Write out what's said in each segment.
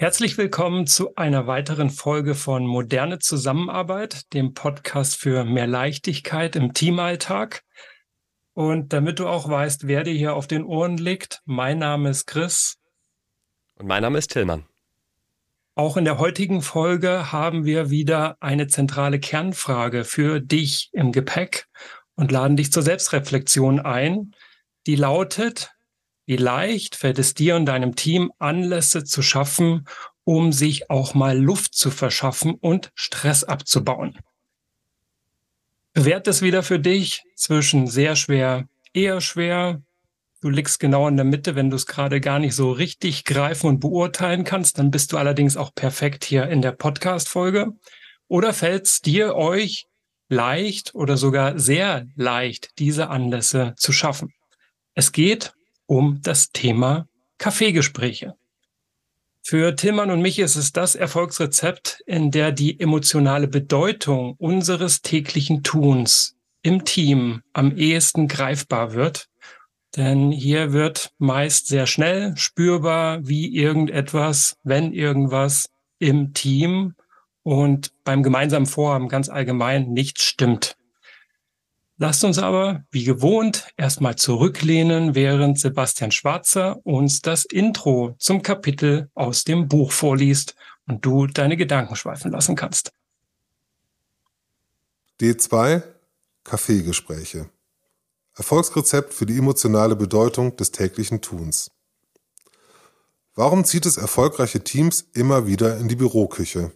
Herzlich willkommen zu einer weiteren Folge von Moderne Zusammenarbeit, dem Podcast für mehr Leichtigkeit im Teamalltag. Und damit du auch weißt, wer dir hier auf den Ohren liegt, mein Name ist Chris. Und mein Name ist Tillmann. Auch in der heutigen Folge haben wir wieder eine zentrale Kernfrage für dich im Gepäck und laden dich zur Selbstreflexion ein, die lautet, wie leicht fällt es dir und deinem Team, Anlässe zu schaffen, um sich auch mal Luft zu verschaffen und Stress abzubauen? Bewert es wieder für dich zwischen sehr schwer, eher schwer. Du liegst genau in der Mitte, wenn du es gerade gar nicht so richtig greifen und beurteilen kannst, dann bist du allerdings auch perfekt hier in der Podcast-Folge. Oder fällt es dir, euch leicht oder sogar sehr leicht, diese Anlässe zu schaffen? Es geht um das Thema Kaffeegespräche. Für Tillmann und mich ist es das Erfolgsrezept, in der die emotionale Bedeutung unseres täglichen Tuns im Team am ehesten greifbar wird. Denn hier wird meist sehr schnell spürbar, wie irgendetwas, wenn irgendwas im Team und beim gemeinsamen Vorhaben ganz allgemein nicht stimmt. Lasst uns aber, wie gewohnt, erstmal zurücklehnen, während Sebastian Schwarzer uns das Intro zum Kapitel aus dem Buch vorliest und du deine Gedanken schweifen lassen kannst. D2 Kaffeegespräche. Erfolgsrezept für die emotionale Bedeutung des täglichen Tuns. Warum zieht es erfolgreiche Teams immer wieder in die Büroküche?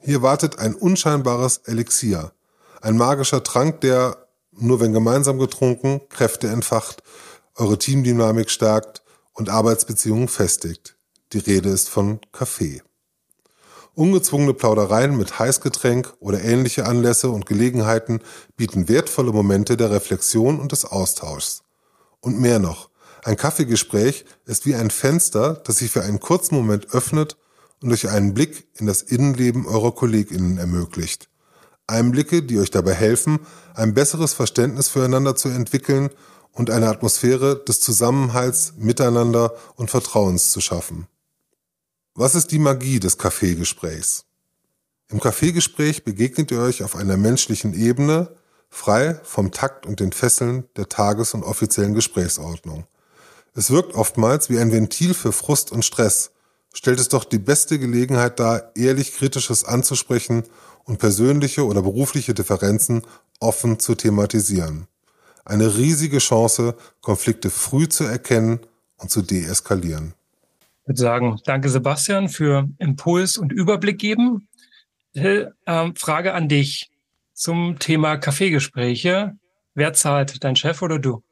Hier wartet ein unscheinbares Elixier, ein magischer Trank, der nur wenn gemeinsam getrunken, Kräfte entfacht, eure Teamdynamik stärkt und Arbeitsbeziehungen festigt. Die Rede ist von Kaffee. Ungezwungene Plaudereien mit Heißgetränk oder ähnliche Anlässe und Gelegenheiten bieten wertvolle Momente der Reflexion und des Austauschs. Und mehr noch, ein Kaffeegespräch ist wie ein Fenster, das sich für einen kurzen Moment öffnet und euch einen Blick in das Innenleben eurer KollegInnen ermöglicht. Einblicke, die euch dabei helfen, ein besseres Verständnis füreinander zu entwickeln und eine Atmosphäre des Zusammenhalts, Miteinander und Vertrauens zu schaffen. Was ist die Magie des Kaffeegesprächs? Im Kaffeegespräch begegnet ihr euch auf einer menschlichen Ebene, frei vom Takt und den Fesseln der Tages- und offiziellen Gesprächsordnung. Es wirkt oftmals wie ein Ventil für Frust und Stress, stellt es doch die beste Gelegenheit dar, ehrlich Kritisches anzusprechen und persönliche oder berufliche Differenzen offen zu thematisieren. Eine riesige Chance, Konflikte früh zu erkennen und zu deeskalieren. Ich würde sagen, danke Sebastian für Impuls und Überblick geben. Hill, äh, Frage an dich zum Thema Kaffeegespräche. Wer zahlt, dein Chef oder du?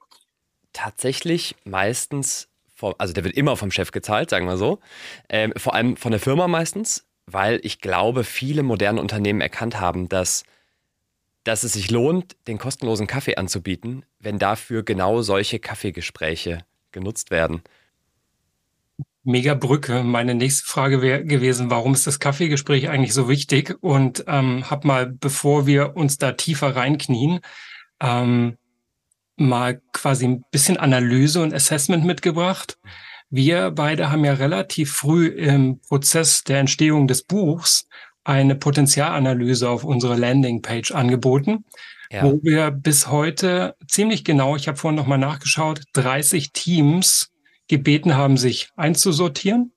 Tatsächlich meistens, vom, also der wird immer vom Chef gezahlt, sagen wir so. Ähm, vor allem von der Firma meistens weil ich glaube, viele moderne Unternehmen erkannt haben, dass, dass es sich lohnt, den kostenlosen Kaffee anzubieten, wenn dafür genau solche Kaffeegespräche genutzt werden. Mega Brücke. Meine nächste Frage wäre gewesen, warum ist das Kaffeegespräch eigentlich so wichtig? Und ähm, hab mal, bevor wir uns da tiefer reinknien, ähm, mal quasi ein bisschen Analyse und Assessment mitgebracht. Wir beide haben ja relativ früh im Prozess der Entstehung des Buchs eine Potenzialanalyse auf unsere Landingpage angeboten, ja. wo wir bis heute ziemlich genau, ich habe vorhin nochmal nachgeschaut, 30 Teams gebeten haben, sich einzusortieren.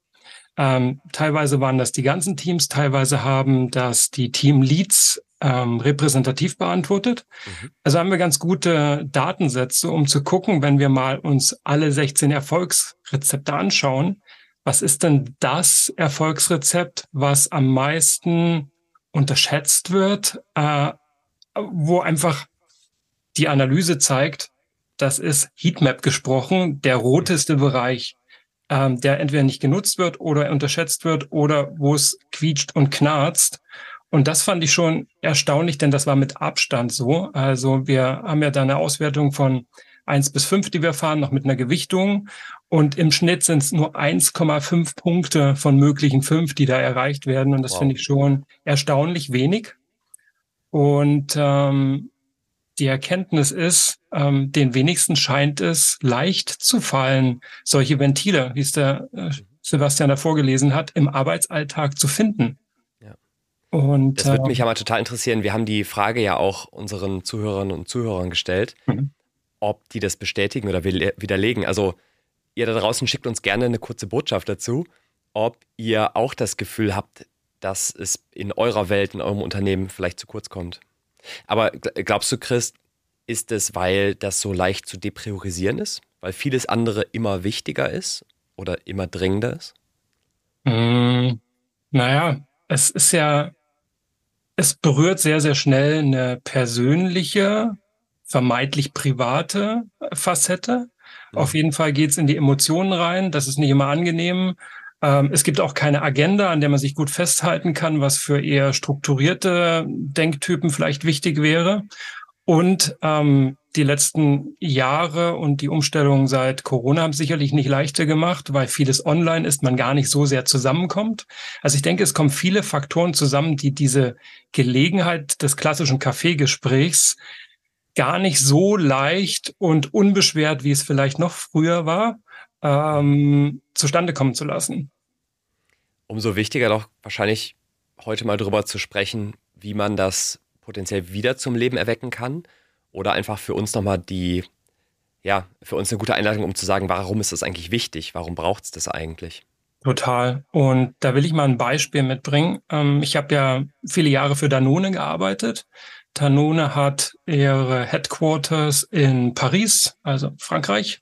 Ähm, teilweise waren das die ganzen Teams, teilweise haben das die Team-Leads ähm, repräsentativ beantwortet. Mhm. Also haben wir ganz gute Datensätze, um zu gucken, wenn wir mal uns alle 16 Erfolgsrezepte anschauen, was ist denn das Erfolgsrezept, was am meisten unterschätzt wird, äh, wo einfach die Analyse zeigt, das ist Heatmap gesprochen, der roteste Bereich, ähm, der entweder nicht genutzt wird oder unterschätzt wird oder wo es quietscht und knarzt. Und das fand ich schon erstaunlich, denn das war mit Abstand so. Also wir haben ja da eine Auswertung von eins bis fünf, die wir fahren, noch mit einer Gewichtung. Und im Schnitt sind es nur 1,5 Punkte von möglichen fünf, die da erreicht werden. Und das wow. finde ich schon erstaunlich wenig. Und ähm, die Erkenntnis ist, ähm, den wenigsten scheint es leicht zu fallen, solche Ventile, wie es der äh, Sebastian da vorgelesen hat, im Arbeitsalltag zu finden. Ja. Und, das würde mich äh, aber total interessieren. Wir haben die Frage ja auch unseren Zuhörerinnen und Zuhörern gestellt, mhm. ob die das bestätigen oder widerlegen. Also ihr da draußen schickt uns gerne eine kurze Botschaft dazu, ob ihr auch das Gefühl habt, dass es in eurer Welt, in eurem Unternehmen vielleicht zu kurz kommt. Aber glaubst du, Chris, ist es, weil das so leicht zu depriorisieren ist? Weil vieles andere immer wichtiger ist oder immer dringender ist? Mm, naja, es ist ja, es berührt sehr, sehr schnell eine persönliche, vermeintlich private Facette. Auf jeden Fall geht es in die Emotionen rein. Das ist nicht immer angenehm. Ähm, es gibt auch keine Agenda, an der man sich gut festhalten kann, was für eher strukturierte Denktypen vielleicht wichtig wäre. Und ähm, die letzten Jahre und die Umstellung seit Corona haben sicherlich nicht leichter gemacht, weil vieles online ist, man gar nicht so sehr zusammenkommt. Also ich denke, es kommen viele Faktoren zusammen, die diese Gelegenheit des klassischen Kaffeegesprächs gar nicht so leicht und unbeschwert, wie es vielleicht noch früher war, ähm, zustande kommen zu lassen. Umso wichtiger doch wahrscheinlich heute mal darüber zu sprechen, wie man das potenziell wieder zum Leben erwecken kann? Oder einfach für uns nochmal die, ja, für uns eine gute Einleitung, um zu sagen, warum ist das eigentlich wichtig? Warum braucht es das eigentlich? Total. Und da will ich mal ein Beispiel mitbringen. Ähm, ich habe ja viele Jahre für Danone gearbeitet. Danone hat ihre Headquarters in Paris, also Frankreich.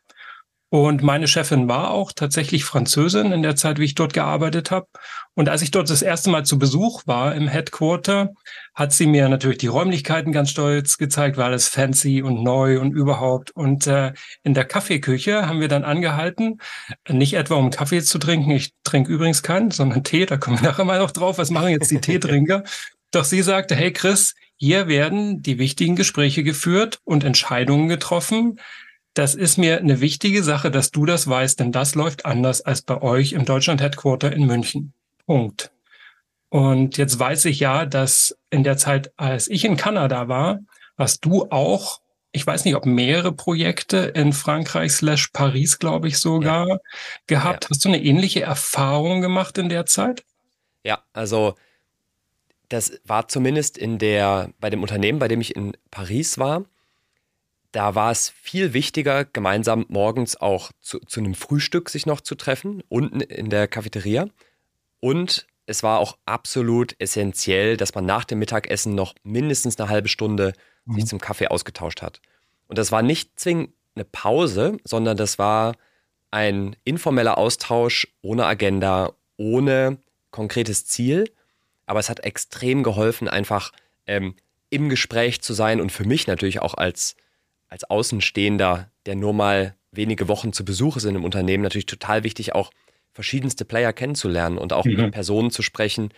Und meine Chefin war auch tatsächlich Französin in der Zeit, wie ich dort gearbeitet habe. Und als ich dort das erste Mal zu Besuch war im Headquarter, hat sie mir natürlich die Räumlichkeiten ganz stolz gezeigt, war alles fancy und neu und überhaupt. Und äh, in der Kaffeeküche haben wir dann angehalten, nicht etwa um Kaffee zu trinken, ich trinke übrigens keinen, sondern Tee, da kommen wir nachher mal noch drauf, was machen jetzt die Teetrinker? Doch sie sagte, hey Chris, hier werden die wichtigen Gespräche geführt und Entscheidungen getroffen, das ist mir eine wichtige Sache, dass du das weißt, denn das läuft anders als bei euch im Deutschland Headquarter in München. Punkt. Und jetzt weiß ich ja, dass in der Zeit, als ich in Kanada war, hast du auch, ich weiß nicht, ob mehrere Projekte in Frankreich slash Paris, glaube ich sogar, ja. gehabt. Ja. Hast du eine ähnliche Erfahrung gemacht in der Zeit? Ja, also das war zumindest in der, bei dem Unternehmen, bei dem ich in Paris war, da war es viel wichtiger, gemeinsam morgens auch zu, zu einem Frühstück sich noch zu treffen, unten in der Cafeteria. Und es war auch absolut essentiell, dass man nach dem Mittagessen noch mindestens eine halbe Stunde mhm. sich zum Kaffee ausgetauscht hat. Und das war nicht zwingend eine Pause, sondern das war ein informeller Austausch ohne Agenda, ohne konkretes Ziel. Aber es hat extrem geholfen, einfach ähm, im Gespräch zu sein und für mich natürlich auch als als Außenstehender, der nur mal wenige Wochen zu Besuch ist in einem Unternehmen, natürlich total wichtig, auch verschiedenste Player kennenzulernen und auch mhm. mit Personen zu sprechen,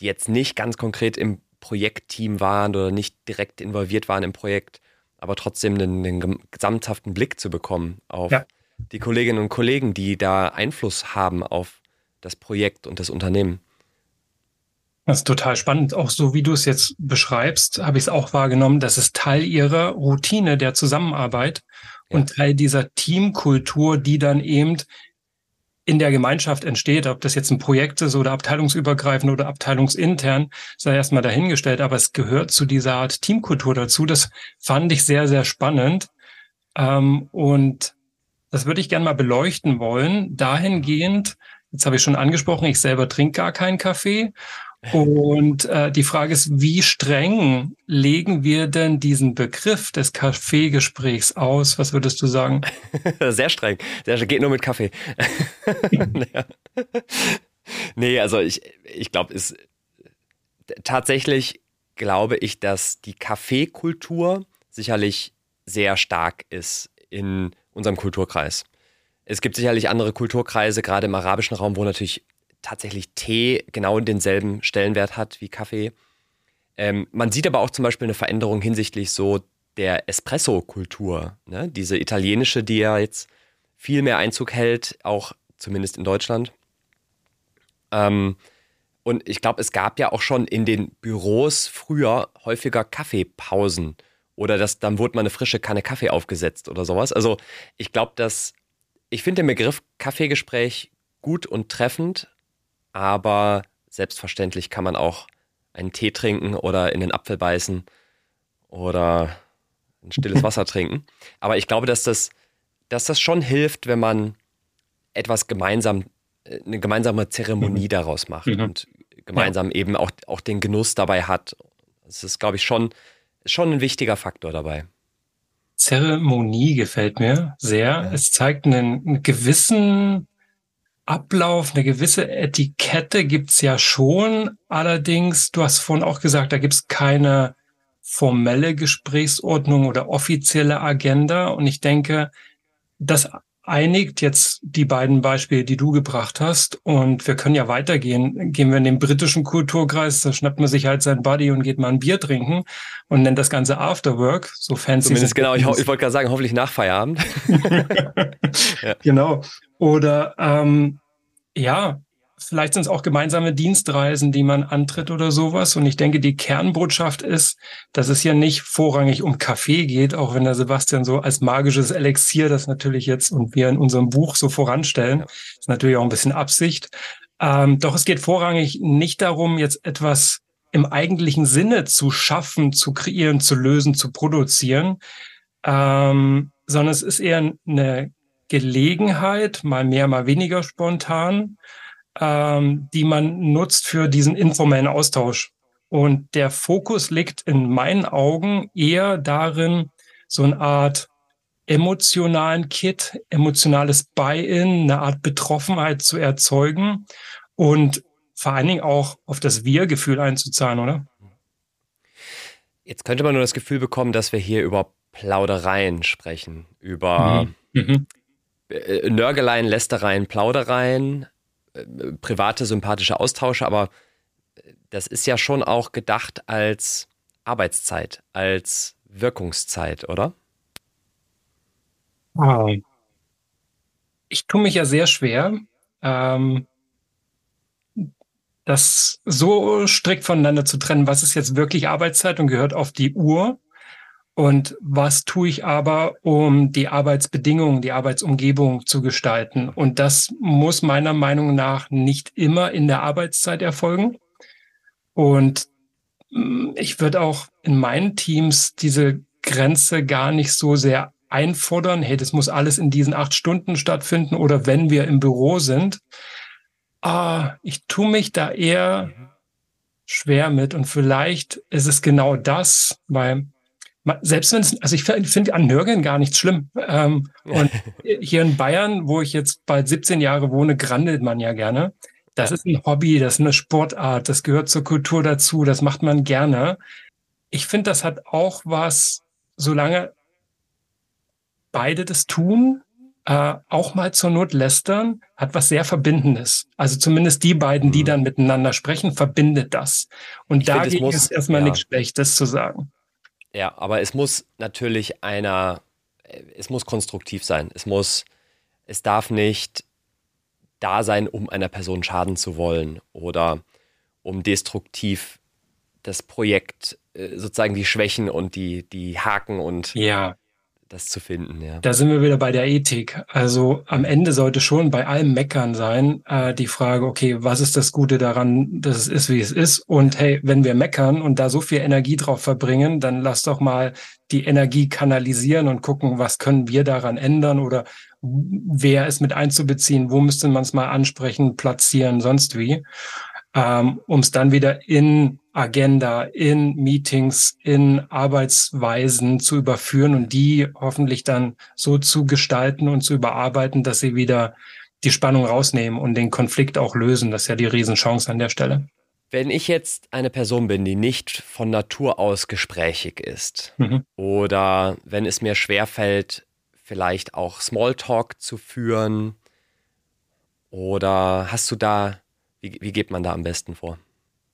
die jetzt nicht ganz konkret im Projektteam waren oder nicht direkt involviert waren im Projekt, aber trotzdem einen, einen gesamthaften Blick zu bekommen auf ja. die Kolleginnen und Kollegen, die da Einfluss haben auf das Projekt und das Unternehmen. Das ist total spannend. Auch so wie du es jetzt beschreibst, habe ich es auch wahrgenommen, das ist Teil ihrer Routine der Zusammenarbeit ja. und Teil dieser Teamkultur, die dann eben in der Gemeinschaft entsteht, ob das jetzt ein Projekt ist oder abteilungsübergreifend oder abteilungsintern, sei erstmal dahingestellt, aber es gehört zu dieser Art Teamkultur dazu. Das fand ich sehr, sehr spannend. Ähm, und das würde ich gerne mal beleuchten wollen. Dahingehend, jetzt habe ich schon angesprochen, ich selber trinke gar keinen Kaffee und äh, die Frage ist, wie streng legen wir denn diesen Begriff des Kaffeegesprächs aus? Was würdest du sagen? Sehr streng. Der geht nur mit Kaffee. nee, also ich, ich glaube, es tatsächlich glaube ich, dass die Kaffeekultur sicherlich sehr stark ist in unserem Kulturkreis. Es gibt sicherlich andere Kulturkreise, gerade im arabischen Raum, wo natürlich tatsächlich Tee genau denselben Stellenwert hat wie Kaffee. Ähm, man sieht aber auch zum Beispiel eine Veränderung hinsichtlich so der Espresso-Kultur. Ne? Diese italienische, die ja jetzt viel mehr Einzug hält, auch zumindest in Deutschland. Ähm, und ich glaube, es gab ja auch schon in den Büros früher häufiger Kaffeepausen. Oder das, dann wurde mal eine frische Kanne Kaffee aufgesetzt oder sowas. Also ich glaube, dass ich finde den Begriff Kaffeegespräch gut und treffend, aber selbstverständlich kann man auch einen Tee trinken oder in den Apfel beißen oder ein stilles Wasser trinken. Aber ich glaube, dass das, dass das schon hilft, wenn man etwas gemeinsam, äh, eine gemeinsame Zeremonie mhm. daraus macht mhm. und gemeinsam ja. eben auch, auch den Genuss dabei hat. Das ist, glaube ich, schon, schon ein wichtiger Faktor dabei. Zeremonie gefällt mir sehr. Ja. Es zeigt einen, einen, gewissen Ablauf, eine gewisse Etikette gibt's ja schon. Allerdings, du hast vorhin auch gesagt, da gibt's keine formelle Gesprächsordnung oder offizielle Agenda. Und ich denke, das einigt jetzt die beiden Beispiele, die du gebracht hast. Und wir können ja weitergehen. Gehen wir in den britischen Kulturkreis, da schnappt man sich halt sein Buddy und geht mal ein Bier trinken und nennt das Ganze Afterwork. So fancy. Zumindest genau, ich, ich wollte gerade sagen, hoffentlich nach Feierabend. ja. Genau. Oder ähm, ja, vielleicht sind es auch gemeinsame Dienstreisen, die man antritt oder sowas. Und ich denke, die Kernbotschaft ist, dass es hier nicht vorrangig um Kaffee geht, auch wenn der Sebastian so als magisches Elixier das natürlich jetzt und wir in unserem Buch so voranstellen. Ja. ist natürlich auch ein bisschen Absicht. Ähm, doch es geht vorrangig nicht darum, jetzt etwas im eigentlichen Sinne zu schaffen, zu kreieren, zu lösen, zu produzieren, ähm, sondern es ist eher eine Gelegenheit, mal mehr, mal weniger spontan, ähm, die man nutzt für diesen informellen Austausch. Und der Fokus liegt in meinen Augen eher darin, so eine Art emotionalen Kit, emotionales Buy-in, eine Art Betroffenheit zu erzeugen und vor allen Dingen auch auf das Wir-Gefühl einzuzahlen, oder? Jetzt könnte man nur das Gefühl bekommen, dass wir hier über Plaudereien sprechen, über mhm. Mhm. Äh, Nörgeleien, Lästereien, Plaudereien, äh, private, sympathische Austausche, aber das ist ja schon auch gedacht als Arbeitszeit, als Wirkungszeit, oder? Ich tue mich ja sehr schwer, ähm, das so strikt voneinander zu trennen, was ist jetzt wirklich Arbeitszeit und gehört auf die Uhr und was tue ich aber, um die Arbeitsbedingungen, die Arbeitsumgebung zu gestalten? Und das muss meiner Meinung nach nicht immer in der Arbeitszeit erfolgen. Und mm, ich würde auch in meinen Teams diese Grenze gar nicht so sehr einfordern. Hey, das muss alles in diesen acht Stunden stattfinden oder wenn wir im Büro sind. Ah, ich tue mich da eher schwer mit und vielleicht ist es genau das, weil selbst wenn es, also ich finde an Nörgeln gar nichts schlimm. Ähm, und hier in Bayern, wo ich jetzt bald 17 Jahre wohne, grandelt man ja gerne. Das ist ein Hobby, das ist eine Sportart, das gehört zur Kultur dazu, das macht man gerne. Ich finde, das hat auch was, solange beide das tun, äh, auch mal zur Not lästern, hat was sehr Verbindendes. Also zumindest die beiden, die mhm. dann miteinander sprechen, verbindet das. Und ich dagegen find, muss, ist erstmal ja. nichts Schlechtes zu sagen. Ja, aber es muss natürlich einer, es muss konstruktiv sein. Es muss, es darf nicht da sein, um einer Person schaden zu wollen oder um destruktiv das Projekt äh, sozusagen die Schwächen und die, die Haken und ja das zu finden, ja. Da sind wir wieder bei der Ethik. Also am Ende sollte schon bei allem Meckern sein, äh, die Frage, okay, was ist das Gute daran, dass es ist, wie es ist? Und hey, wenn wir meckern und da so viel Energie drauf verbringen, dann lass doch mal die Energie kanalisieren und gucken, was können wir daran ändern oder wer ist mit einzubeziehen, wo müsste man es mal ansprechen, platzieren, sonst wie ähm, um es dann wieder in Agenda, in Meetings, in Arbeitsweisen zu überführen und die hoffentlich dann so zu gestalten und zu überarbeiten, dass sie wieder die Spannung rausnehmen und den Konflikt auch lösen. Das ist ja die Riesenchance an der Stelle. Wenn ich jetzt eine Person bin, die nicht von Natur aus gesprächig ist mhm. oder wenn es mir schwerfällt, vielleicht auch Smalltalk zu führen oder hast du da wie, wie geht man da am besten vor?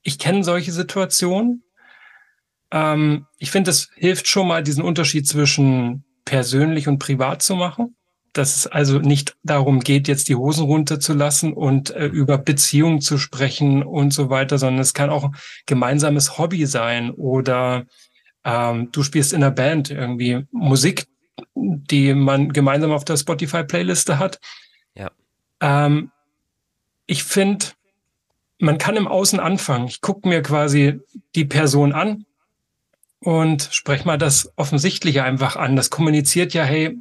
Ich kenne solche Situationen. Ähm, ich finde, es hilft schon mal, diesen Unterschied zwischen persönlich und privat zu machen. Dass es also nicht darum geht, jetzt die Hosen runterzulassen und äh, über Beziehungen zu sprechen und so weiter, sondern es kann auch ein gemeinsames Hobby sein oder ähm, du spielst in einer Band irgendwie Musik, die man gemeinsam auf der Spotify-Playliste hat. Ja. Ähm, ich finde, man kann im Außen anfangen. Ich gucke mir quasi die Person an und spreche mal das Offensichtliche einfach an. Das kommuniziert ja, hey,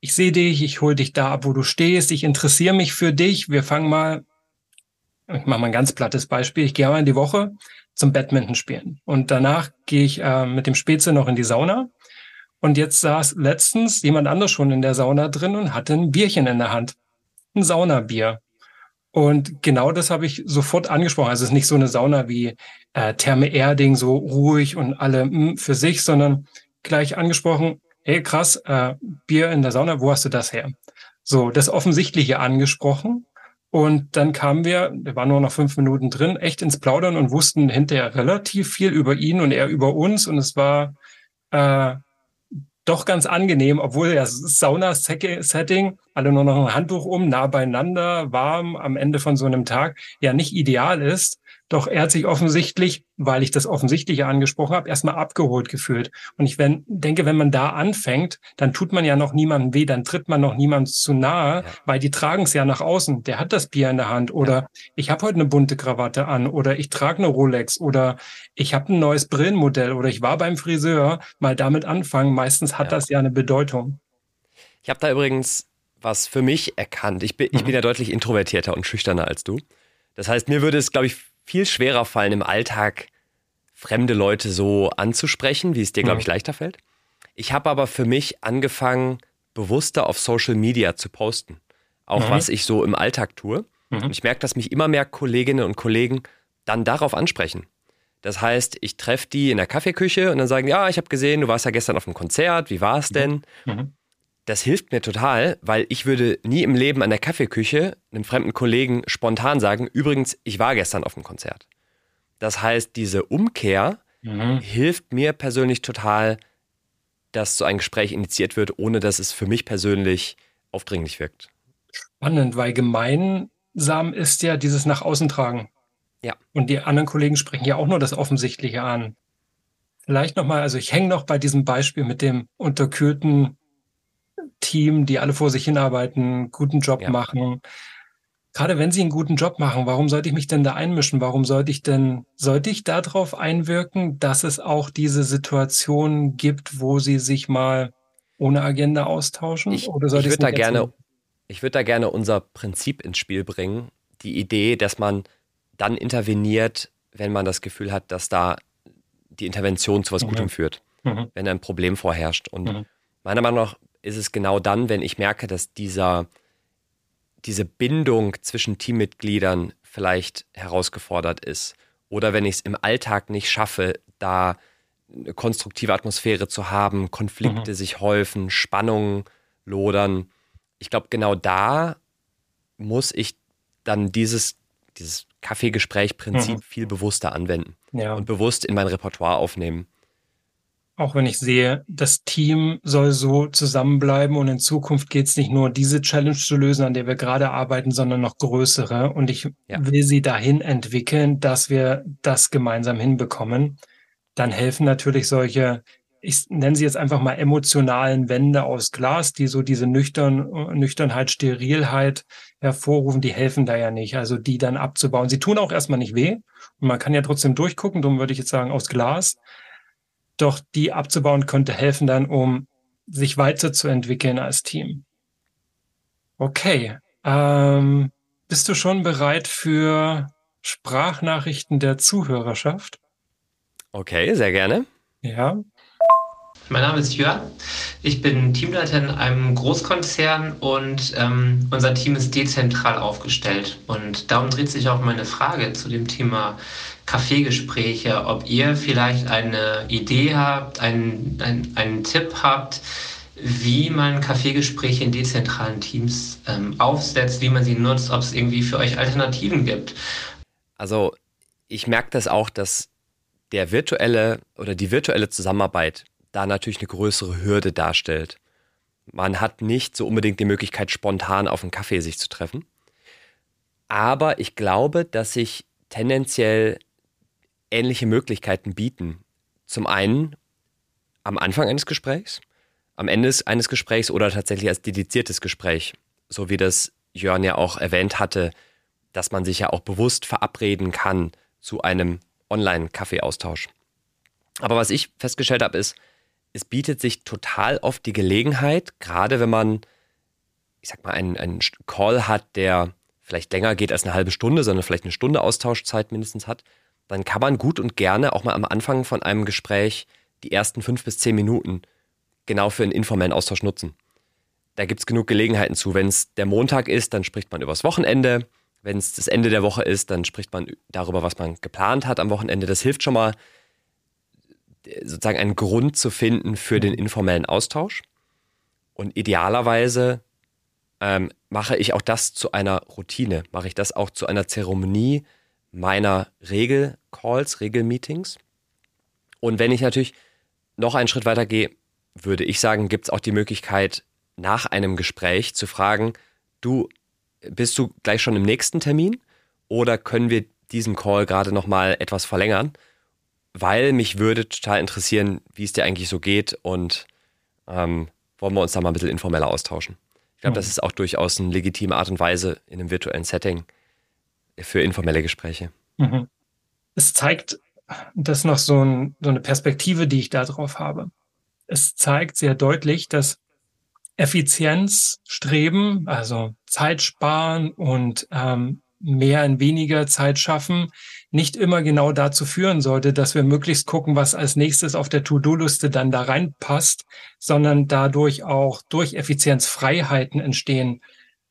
ich sehe dich, ich hole dich da ab, wo du stehst, ich interessiere mich für dich. Wir fangen mal, ich mache mal ein ganz plattes Beispiel, ich gehe mal in die Woche zum Badminton spielen und danach gehe ich äh, mit dem Speze noch in die Sauna. Und jetzt saß letztens jemand anderes schon in der Sauna drin und hatte ein Bierchen in der Hand. Ein Saunabier. Und genau das habe ich sofort angesprochen. Also es ist nicht so eine Sauna wie äh, Therme Erding, so ruhig und alle mh, hm, für sich, sondern gleich angesprochen, hey krass, äh, Bier in der Sauna, wo hast du das her? So, das Offensichtliche angesprochen. Und dann kamen wir, wir waren nur noch fünf Minuten drin, echt ins Plaudern und wussten hinterher relativ viel über ihn und er über uns. Und es war äh, doch ganz angenehm, obwohl das Sauna-Setting, alle nur noch ein Handtuch um, nah beieinander, warm am Ende von so einem Tag, ja nicht ideal ist. Doch er hat sich offensichtlich, weil ich das Offensichtliche angesprochen habe, erstmal abgeholt gefühlt. Und ich wenn, denke, wenn man da anfängt, dann tut man ja noch niemandem weh, dann tritt man noch niemand zu nahe, ja. weil die tragen es ja nach außen. Der hat das Bier in der Hand oder ja. ich habe heute eine bunte Krawatte an oder ich trage eine Rolex oder ich habe ein neues Brillenmodell oder ich war beim Friseur. Mal damit anfangen. Meistens hat ja. das ja eine Bedeutung. Ich habe da übrigens was für mich erkannt. Ich bin, ich bin mhm. ja deutlich introvertierter und schüchterner als du. Das heißt, mir würde es, glaube ich, viel schwerer fallen, im Alltag fremde Leute so anzusprechen, wie es dir, glaube ich, mhm. leichter fällt. Ich habe aber für mich angefangen, bewusster auf Social Media zu posten. Auch mhm. was ich so im Alltag tue. Mhm. Und ich merke, dass mich immer mehr Kolleginnen und Kollegen dann darauf ansprechen. Das heißt, ich treffe die in der Kaffeeküche und dann sagen, ja, ich habe gesehen, du warst ja gestern auf einem Konzert, wie war es denn? Mhm. Das hilft mir total, weil ich würde nie im Leben an der Kaffeeküche einem fremden Kollegen spontan sagen, übrigens, ich war gestern auf dem Konzert. Das heißt, diese Umkehr mhm. hilft mir persönlich total, dass so ein Gespräch initiiert wird, ohne dass es für mich persönlich aufdringlich wirkt. Spannend, weil gemeinsam ist ja dieses nach außen tragen. Ja. Und die anderen Kollegen sprechen ja auch nur das Offensichtliche an. Vielleicht nochmal, also ich hänge noch bei diesem Beispiel mit dem unterkühlten Team, die alle vor sich hinarbeiten, guten Job ja. machen. Gerade wenn sie einen guten Job machen, warum sollte ich mich denn da einmischen? Warum sollte ich denn, sollte ich darauf einwirken, dass es auch diese Situation gibt, wo sie sich mal ohne Agenda austauschen? Ich, ich würde da gerne, ich würde da gerne unser Prinzip ins Spiel bringen. Die Idee, dass man dann interveniert, wenn man das Gefühl hat, dass da die Intervention zu was mhm. Gutem führt, mhm. wenn ein Problem vorherrscht. Und mhm. meiner Meinung nach ist es genau dann, wenn ich merke, dass dieser, diese Bindung zwischen Teammitgliedern vielleicht herausgefordert ist. Oder wenn ich es im Alltag nicht schaffe, da eine konstruktive Atmosphäre zu haben, Konflikte mhm. sich häufen, Spannungen lodern. Ich glaube, genau da muss ich dann dieses, dieses Kaffeegespräch-Prinzip mhm. viel bewusster anwenden ja. und bewusst in mein Repertoire aufnehmen auch wenn ich sehe, das Team soll so zusammenbleiben und in Zukunft geht es nicht nur diese Challenge zu lösen, an der wir gerade arbeiten, sondern noch größere. Und ich ja. will sie dahin entwickeln, dass wir das gemeinsam hinbekommen. Dann helfen natürlich solche, ich nenne sie jetzt einfach mal emotionalen Wände aus Glas, die so diese Nüchtern, Nüchternheit, Sterilheit hervorrufen, die helfen da ja nicht. Also die dann abzubauen. Sie tun auch erstmal nicht weh. Und man kann ja trotzdem durchgucken, darum würde ich jetzt sagen, aus Glas. Doch die abzubauen könnte helfen dann, um sich weiterzuentwickeln als Team. Okay. Ähm, bist du schon bereit für Sprachnachrichten der Zuhörerschaft? Okay, sehr gerne. Ja. Mein Name ist Jörn. Ich bin Teamleiter in einem Großkonzern und ähm, unser Team ist dezentral aufgestellt. Und darum dreht sich auch meine Frage zu dem Thema Kaffeegespräche, ob ihr vielleicht eine Idee habt, einen, einen, einen Tipp habt, wie man Kaffeegespräche in dezentralen Teams ähm, aufsetzt, wie man sie nutzt, ob es irgendwie für euch Alternativen gibt. Also ich merke das auch, dass der virtuelle oder die virtuelle Zusammenarbeit da natürlich eine größere Hürde darstellt. Man hat nicht so unbedingt die Möglichkeit, spontan auf einen Kaffee sich zu treffen. Aber ich glaube, dass sich tendenziell ähnliche Möglichkeiten bieten. Zum einen am Anfang eines Gesprächs, am Ende eines Gesprächs oder tatsächlich als dediziertes Gespräch, so wie das Jörn ja auch erwähnt hatte, dass man sich ja auch bewusst verabreden kann zu einem Online-Kaffeeaustausch. Aber was ich festgestellt habe, ist, es bietet sich total oft die Gelegenheit, gerade wenn man, ich sag mal, einen, einen Call hat, der vielleicht länger geht als eine halbe Stunde, sondern vielleicht eine Stunde Austauschzeit mindestens hat, dann kann man gut und gerne auch mal am Anfang von einem Gespräch die ersten fünf bis zehn Minuten genau für einen informellen Austausch nutzen. Da gibt es genug Gelegenheiten zu. Wenn es der Montag ist, dann spricht man übers Wochenende. Wenn es das Ende der Woche ist, dann spricht man darüber, was man geplant hat am Wochenende. Das hilft schon mal, sozusagen einen Grund zu finden für den informellen Austausch. Und idealerweise ähm, mache ich auch das zu einer Routine, mache ich das auch zu einer Zeremonie meiner Regel-Calls, Regel-Meetings. Und wenn ich natürlich noch einen Schritt weiter gehe, würde ich sagen, gibt es auch die Möglichkeit, nach einem Gespräch zu fragen, du, bist du gleich schon im nächsten Termin oder können wir diesen Call gerade nochmal etwas verlängern? Weil mich würde total interessieren, wie es dir eigentlich so geht und ähm, wollen wir uns da mal ein bisschen informeller austauschen. Ich glaube, mhm. das ist auch durchaus eine legitime Art und Weise in einem virtuellen Setting für informelle Gespräche. Mhm. Es zeigt, das noch so, ein, so eine Perspektive, die ich da drauf habe. Es zeigt sehr deutlich, dass Effizienzstreben, also Zeit sparen und ähm, mehr in weniger Zeit schaffen, nicht immer genau dazu führen sollte, dass wir möglichst gucken, was als nächstes auf der To-Do-Liste dann da reinpasst, sondern dadurch auch durch Effizienzfreiheiten entstehen,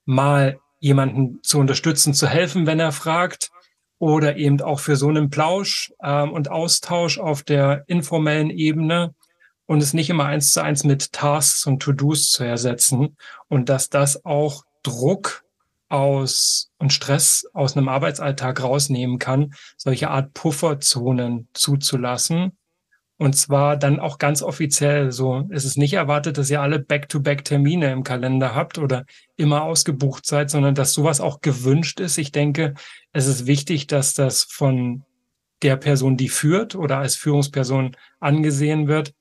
mal jemanden zu unterstützen, zu helfen, wenn er fragt, oder eben auch für so einen Plausch ähm, und Austausch auf der informellen Ebene und es nicht immer eins zu eins mit Tasks und To-Dos zu ersetzen und dass das auch Druck aus und Stress aus einem Arbeitsalltag rausnehmen kann, solche Art Pufferzonen zuzulassen. Und zwar dann auch ganz offiziell. So ist es nicht erwartet, dass ihr alle Back-to-Back-Termine im Kalender habt oder immer ausgebucht seid, sondern dass sowas auch gewünscht ist. Ich denke, es ist wichtig, dass das von der Person, die führt oder als Führungsperson angesehen wird,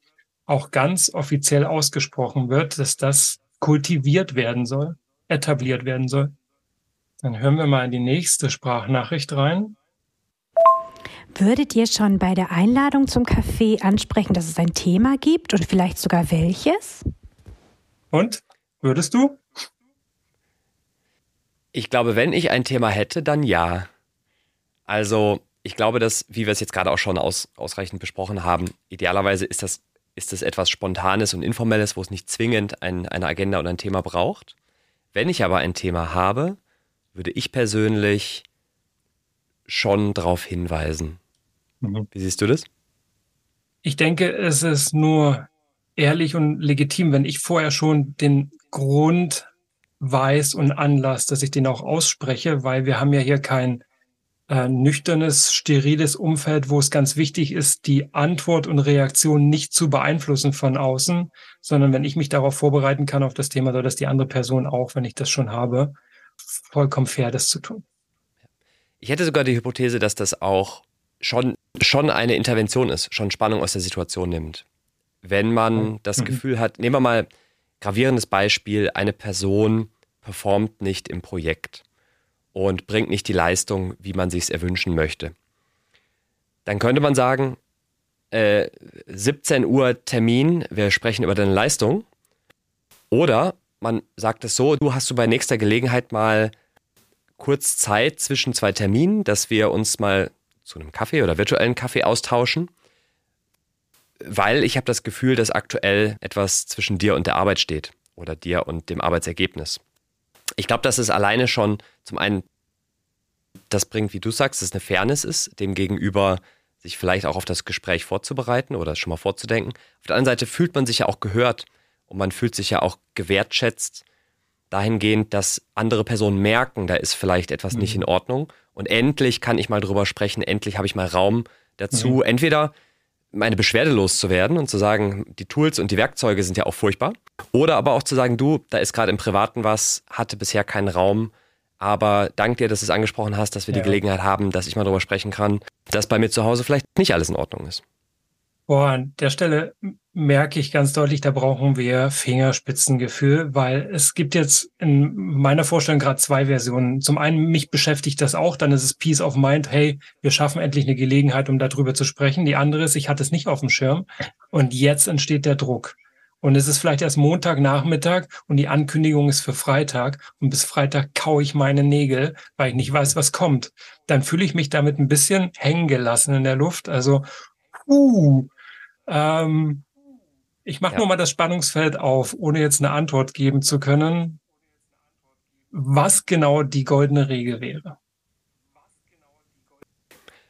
auch ganz offiziell ausgesprochen wird, dass das kultiviert werden soll, etabliert werden soll. Dann hören wir mal in die nächste Sprachnachricht rein. Würdet ihr schon bei der Einladung zum Café ansprechen, dass es ein Thema gibt und vielleicht sogar welches? Und? Würdest du? Ich glaube, wenn ich ein Thema hätte, dann ja. Also, ich glaube, dass, wie wir es jetzt gerade auch schon aus, ausreichend besprochen haben, idealerweise ist das, ist das etwas Spontanes und Informelles, wo es nicht zwingend ein, eine Agenda und ein Thema braucht. Wenn ich aber ein Thema habe, würde ich persönlich schon darauf hinweisen. Mhm. Wie siehst du das? Ich denke, es ist nur ehrlich und legitim, wenn ich vorher schon den Grund weiß und Anlass, dass ich den auch ausspreche, weil wir haben ja hier kein äh, nüchternes, steriles Umfeld, wo es ganz wichtig ist, die Antwort und Reaktion nicht zu beeinflussen von außen, sondern wenn ich mich darauf vorbereiten kann auf das Thema, soll das die andere Person auch, wenn ich das schon habe vollkommen fair, das zu tun. Ich hätte sogar die Hypothese, dass das auch schon, schon eine Intervention ist, schon Spannung aus der Situation nimmt. Wenn man das mhm. Gefühl hat, nehmen wir mal gravierendes Beispiel, eine Person performt nicht im Projekt und bringt nicht die Leistung, wie man sich es erwünschen möchte. Dann könnte man sagen, äh, 17 Uhr Termin, wir sprechen über deine Leistung. Oder man sagt es so, du hast du bei nächster Gelegenheit mal kurz Zeit zwischen zwei Terminen, dass wir uns mal zu einem Kaffee oder virtuellen Kaffee austauschen, weil ich habe das Gefühl, dass aktuell etwas zwischen dir und der Arbeit steht oder dir und dem Arbeitsergebnis. Ich glaube, dass es alleine schon zum einen das bringt, wie du sagst, dass es eine Fairness ist, dem gegenüber sich vielleicht auch auf das Gespräch vorzubereiten oder schon mal vorzudenken. Auf der anderen Seite fühlt man sich ja auch gehört und man fühlt sich ja auch gewertschätzt dahingehend, dass andere Personen merken, da ist vielleicht etwas mhm. nicht in Ordnung. Und endlich kann ich mal drüber sprechen, endlich habe ich mal Raum dazu, mhm. entweder meine Beschwerde loszuwerden und zu sagen, die Tools und die Werkzeuge sind ja auch furchtbar. Oder aber auch zu sagen, du, da ist gerade im Privaten was, hatte bisher keinen Raum. Aber dank dir, dass du es angesprochen hast, dass wir ja. die Gelegenheit haben, dass ich mal drüber sprechen kann, dass bei mir zu Hause vielleicht nicht alles in Ordnung ist. Boah, an der Stelle merke ich ganz deutlich, da brauchen wir Fingerspitzengefühl, weil es gibt jetzt in meiner Vorstellung gerade zwei Versionen. Zum einen, mich beschäftigt das auch, dann ist es Peace of Mind, hey, wir schaffen endlich eine Gelegenheit, um darüber zu sprechen. Die andere ist, ich hatte es nicht auf dem Schirm und jetzt entsteht der Druck. Und es ist vielleicht erst Montagnachmittag und die Ankündigung ist für Freitag und bis Freitag kaue ich meine Nägel, weil ich nicht weiß, was kommt. Dann fühle ich mich damit ein bisschen hängen gelassen in der Luft. Also, uh, ähm, ich mache ja. nur mal das Spannungsfeld auf, ohne jetzt eine Antwort geben zu können, was genau die goldene Regel wäre.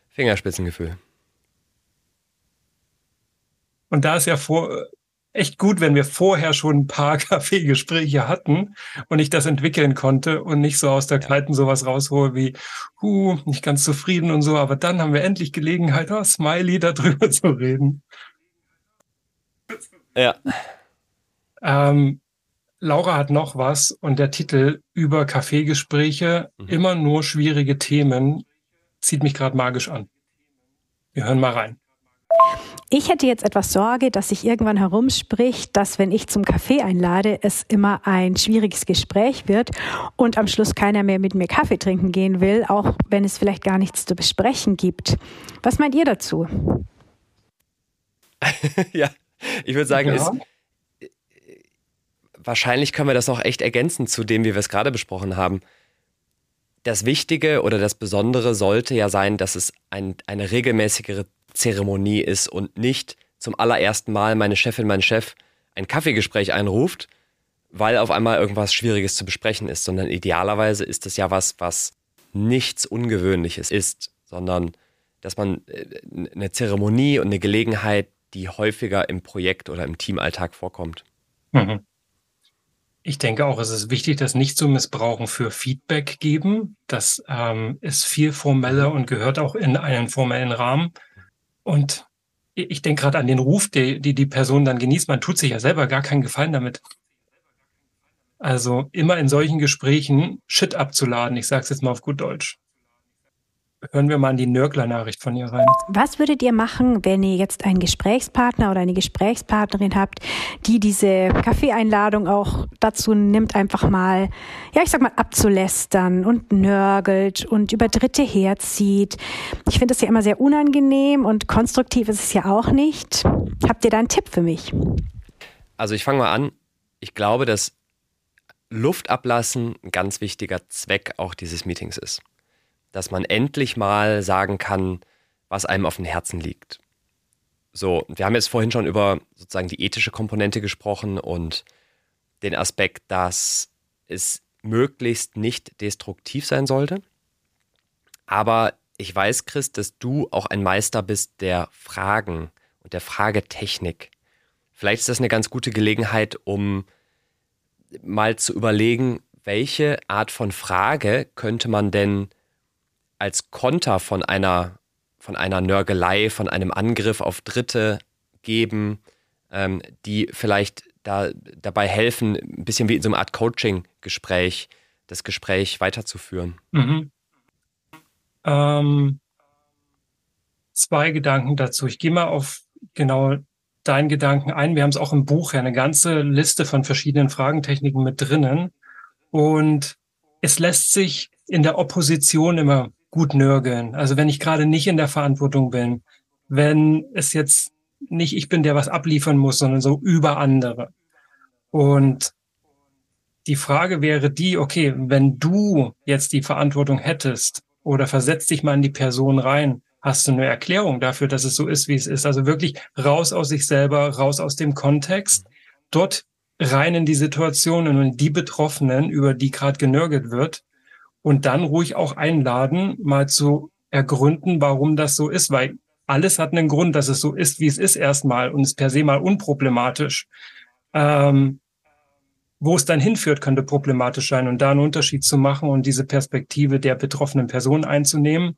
Fingerspitzengefühl. Und da ist ja vor, echt gut, wenn wir vorher schon ein paar Kaffeegespräche hatten und ich das entwickeln konnte und nicht so aus der Kalten sowas raushole wie, huh, nicht ganz zufrieden und so, aber dann haben wir endlich Gelegenheit, oh, Smiley darüber zu reden. Ja. Ähm, Laura hat noch was und der Titel über Kaffeegespräche, mhm. immer nur schwierige Themen, zieht mich gerade magisch an. Wir hören mal rein. Ich hätte jetzt etwas Sorge, dass sich irgendwann herumspricht, dass wenn ich zum Kaffee einlade, es immer ein schwieriges Gespräch wird und am Schluss keiner mehr mit mir Kaffee trinken gehen will, auch wenn es vielleicht gar nichts zu besprechen gibt. Was meint ihr dazu? ja, ich würde sagen, ja. ist, wahrscheinlich können wir das auch echt ergänzen zu dem, wie wir es gerade besprochen haben. Das Wichtige oder das Besondere sollte ja sein, dass es ein, eine regelmäßigere Zeremonie ist und nicht zum allerersten Mal meine Chefin, mein Chef ein Kaffeegespräch einruft, weil auf einmal irgendwas Schwieriges zu besprechen ist, sondern idealerweise ist es ja was, was nichts Ungewöhnliches ist, sondern dass man äh, eine Zeremonie und eine Gelegenheit die häufiger im Projekt oder im Teamalltag vorkommt. Mhm. Ich denke auch, es ist wichtig, das nicht zu missbrauchen für Feedback geben. Das ähm, ist viel formeller und gehört auch in einen formellen Rahmen. Und ich denke gerade an den Ruf, die, die die Person dann genießt. Man tut sich ja selber gar keinen Gefallen damit. Also immer in solchen Gesprächen Shit abzuladen. Ich sage es jetzt mal auf gut Deutsch hören wir mal in die Nörgler-Nachricht von ihr rein. Was würdet ihr machen, wenn ihr jetzt einen Gesprächspartner oder eine Gesprächspartnerin habt, die diese Kaffeeeinladung auch dazu nimmt, einfach mal, ja, ich sag mal, abzulästern und nörgelt und über Dritte herzieht? Ich finde das ja immer sehr unangenehm und konstruktiv ist es ja auch nicht. Habt ihr da einen Tipp für mich? Also ich fange mal an. Ich glaube, dass Luft ablassen ein ganz wichtiger Zweck auch dieses Meetings ist dass man endlich mal sagen kann, was einem auf dem Herzen liegt. So, wir haben jetzt vorhin schon über sozusagen die ethische Komponente gesprochen und den Aspekt, dass es möglichst nicht destruktiv sein sollte. Aber ich weiß, Chris, dass du auch ein Meister bist der Fragen und der Fragetechnik. Vielleicht ist das eine ganz gute Gelegenheit, um mal zu überlegen, welche Art von Frage könnte man denn als Konter von einer, von einer Nörgelei, von einem Angriff auf Dritte geben, ähm, die vielleicht da, dabei helfen, ein bisschen wie in so einer Art Coaching-Gespräch, das Gespräch weiterzuführen. Mhm. Ähm, zwei Gedanken dazu. Ich gehe mal auf genau deinen Gedanken ein. Wir haben es auch im Buch ja eine ganze Liste von verschiedenen Fragentechniken mit drinnen. Und es lässt sich in der Opposition immer gut nörgeln. Also wenn ich gerade nicht in der Verantwortung bin, wenn es jetzt nicht ich bin, der was abliefern muss, sondern so über andere. Und die Frage wäre die, okay, wenn du jetzt die Verantwortung hättest oder versetzt dich mal in die Person rein, hast du eine Erklärung dafür, dass es so ist, wie es ist. Also wirklich raus aus sich selber, raus aus dem Kontext, dort rein in die Situation und die Betroffenen, über die gerade genörgelt wird und dann ruhig auch einladen, mal zu ergründen, warum das so ist, weil alles hat einen Grund, dass es so ist, wie es ist erstmal und ist per se mal unproblematisch. Ähm, wo es dann hinführt, könnte problematisch sein und da einen Unterschied zu machen und diese Perspektive der betroffenen Person einzunehmen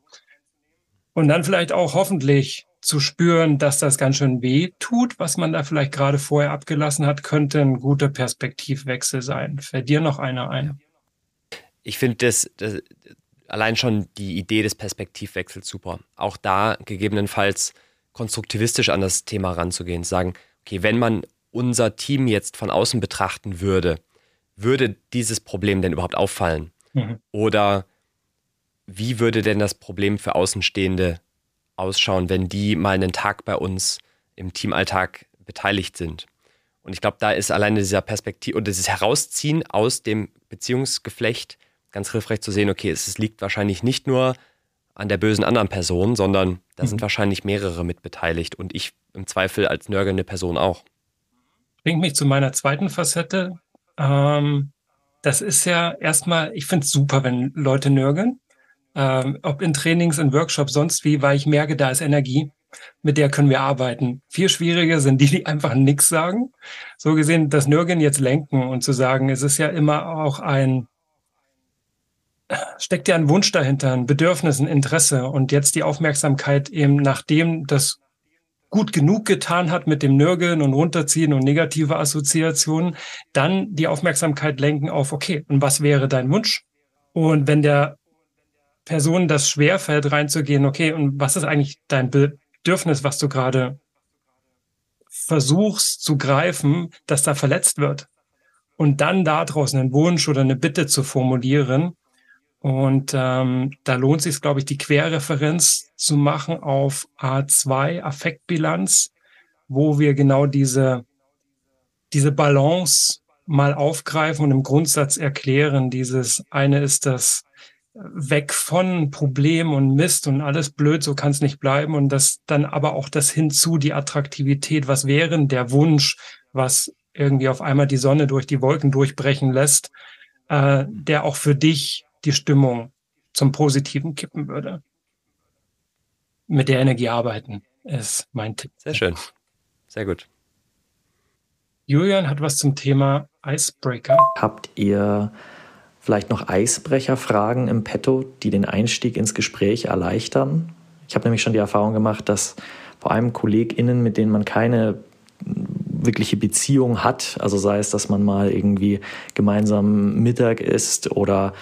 und dann vielleicht auch hoffentlich zu spüren, dass das ganz schön weh tut, was man da vielleicht gerade vorher abgelassen hat, könnte ein guter Perspektivwechsel sein. Fällt dir noch einer ein? Ich finde das, das, allein schon die Idee des Perspektivwechsels super. Auch da gegebenenfalls konstruktivistisch an das Thema ranzugehen, zu sagen, okay, wenn man unser Team jetzt von außen betrachten würde, würde dieses Problem denn überhaupt auffallen? Mhm. Oder wie würde denn das Problem für Außenstehende ausschauen, wenn die mal einen Tag bei uns im Teamalltag beteiligt sind? Und ich glaube, da ist alleine dieser Perspektive und dieses Herausziehen aus dem Beziehungsgeflecht ganz hilfreich zu sehen, okay, es liegt wahrscheinlich nicht nur an der bösen anderen Person, sondern da mhm. sind wahrscheinlich mehrere mit beteiligt und ich im Zweifel als nörgelnde Person auch. Bringt mich zu meiner zweiten Facette. Ähm, das ist ja erstmal, ich finde es super, wenn Leute nörgeln. Ähm, ob in Trainings, in Workshops, sonst wie, weil ich merke, da ist Energie mit der können wir arbeiten. Viel schwieriger sind die, die einfach nichts sagen. So gesehen, das Nirgen jetzt lenken und zu sagen, es ist ja immer auch ein, steckt ja ein Wunsch dahinter, ein Bedürfnis, ein Interesse und jetzt die Aufmerksamkeit eben nachdem das gut genug getan hat mit dem Nörgeln und runterziehen und negative Assoziationen, dann die Aufmerksamkeit lenken auf, okay, und was wäre dein Wunsch? Und wenn der Person das schwerfällt, reinzugehen, okay, und was ist eigentlich dein Bedürfnis, was du gerade versuchst zu greifen, dass da verletzt wird. Und dann daraus einen Wunsch oder eine Bitte zu formulieren. Und ähm, da lohnt sich, glaube ich, die Querreferenz zu machen auf A2 Affektbilanz, wo wir genau diese, diese Balance mal aufgreifen und im Grundsatz erklären. Dieses eine ist das weg von Problem und Mist und alles blöd, so kann es nicht bleiben. Und das dann aber auch das hinzu, die Attraktivität, was wären der Wunsch, was irgendwie auf einmal die Sonne durch die Wolken durchbrechen lässt, äh, der auch für dich die Stimmung zum Positiven kippen würde. Mit der Energie arbeiten ist mein Tipp. Sehr schön. Sehr gut. Julian hat was zum Thema Icebreaker. Habt ihr vielleicht noch Eisbrecherfragen im Petto, die den Einstieg ins Gespräch erleichtern. Ich habe nämlich schon die Erfahrung gemacht, dass vor allem KollegInnen, mit denen man keine wirkliche Beziehung hat, also sei es, dass man mal irgendwie gemeinsam Mittag isst oder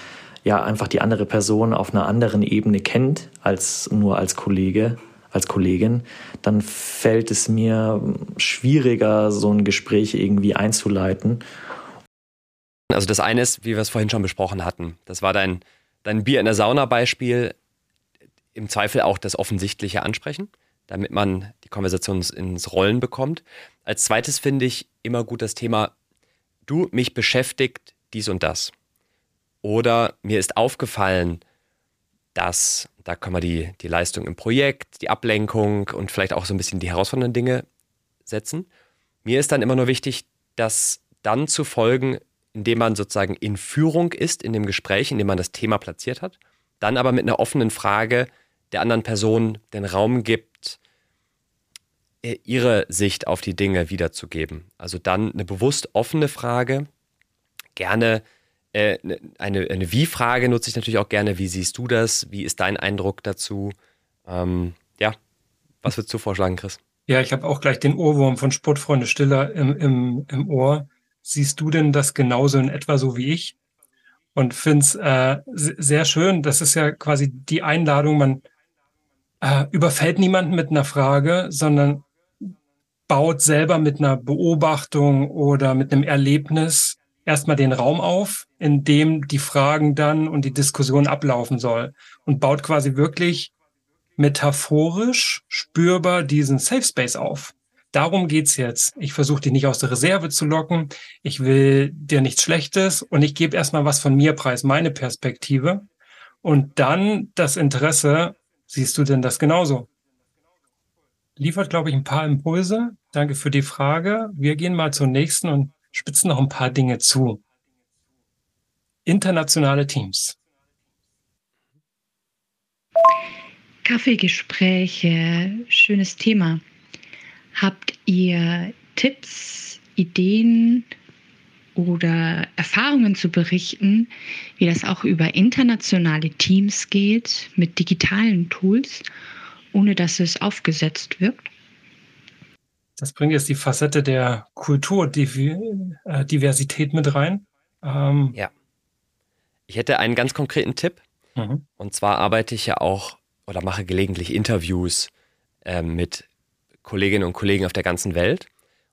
ja einfach die andere Person auf einer anderen Ebene kennt als nur als Kollege, als Kollegin, dann fällt es mir schwieriger, so ein Gespräch irgendwie einzuleiten. Also das eine ist, wie wir es vorhin schon besprochen hatten, das war dein, dein Bier in der Sauna-Beispiel, im Zweifel auch das offensichtliche Ansprechen, damit man die Konversation ins Rollen bekommt. Als zweites finde ich immer gut das Thema, du, mich beschäftigt dies und das. Oder mir ist aufgefallen, dass, da können wir die, die Leistung im Projekt, die Ablenkung und vielleicht auch so ein bisschen die herausfordernden Dinge setzen. Mir ist dann immer nur wichtig, das dann zu folgen, indem man sozusagen in Führung ist in dem Gespräch, in dem man das Thema platziert hat, dann aber mit einer offenen Frage der anderen Person den Raum gibt, äh, ihre Sicht auf die Dinge wiederzugeben. Also dann eine bewusst offene Frage, gerne äh, ne, eine, eine Wie-Frage nutze ich natürlich auch gerne. Wie siehst du das? Wie ist dein Eindruck dazu? Ähm, ja, was würdest du vorschlagen, Chris? Ja, ich habe auch gleich den Ohrwurm von Sportfreunde Stiller im, im, im Ohr siehst du denn das genauso in etwa so wie ich? Und finde es äh, sehr schön. Das ist ja quasi die Einladung. Man äh, überfällt niemanden mit einer Frage, sondern baut selber mit einer Beobachtung oder mit einem Erlebnis erstmal den Raum auf, in dem die Fragen dann und die Diskussion ablaufen soll und baut quasi wirklich metaphorisch spürbar diesen Safe Space auf. Darum geht's jetzt. Ich versuche dich nicht aus der Reserve zu locken. Ich will dir nichts Schlechtes und ich gebe erstmal was von mir preis, meine Perspektive. Und dann das Interesse, siehst du denn das genauso? Liefert, glaube ich, ein paar Impulse. Danke für die Frage. Wir gehen mal zur nächsten und spitzen noch ein paar Dinge zu. Internationale Teams. Kaffeegespräche, schönes Thema. Habt ihr Tipps, Ideen oder Erfahrungen zu berichten, wie das auch über internationale Teams geht mit digitalen Tools, ohne dass es aufgesetzt wirkt? Das bringt jetzt die Facette der Kulturdiversität mit rein. Ähm ja. Ich hätte einen ganz konkreten Tipp. Mhm. Und zwar arbeite ich ja auch oder mache gelegentlich Interviews äh, mit Kolleginnen und Kollegen auf der ganzen Welt.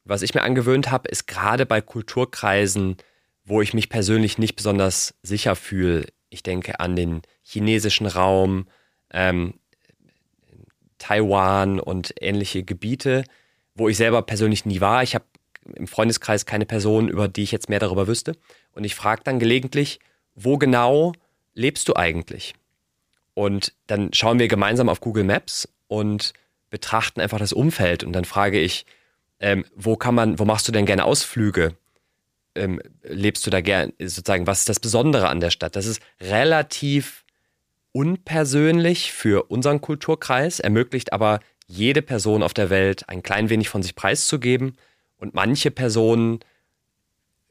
Was ich mir angewöhnt habe, ist gerade bei Kulturkreisen, wo ich mich persönlich nicht besonders sicher fühle. Ich denke an den chinesischen Raum, ähm, Taiwan und ähnliche Gebiete, wo ich selber persönlich nie war. Ich habe im Freundeskreis keine Person, über die ich jetzt mehr darüber wüsste. Und ich frage dann gelegentlich, wo genau lebst du eigentlich? Und dann schauen wir gemeinsam auf Google Maps und betrachten einfach das Umfeld. Und dann frage ich, ähm, wo kann man, wo machst du denn gerne Ausflüge? Ähm, lebst du da gern, sozusagen, was ist das Besondere an der Stadt? Das ist relativ unpersönlich für unseren Kulturkreis, ermöglicht aber jede Person auf der Welt ein klein wenig von sich preiszugeben. Und manche Personen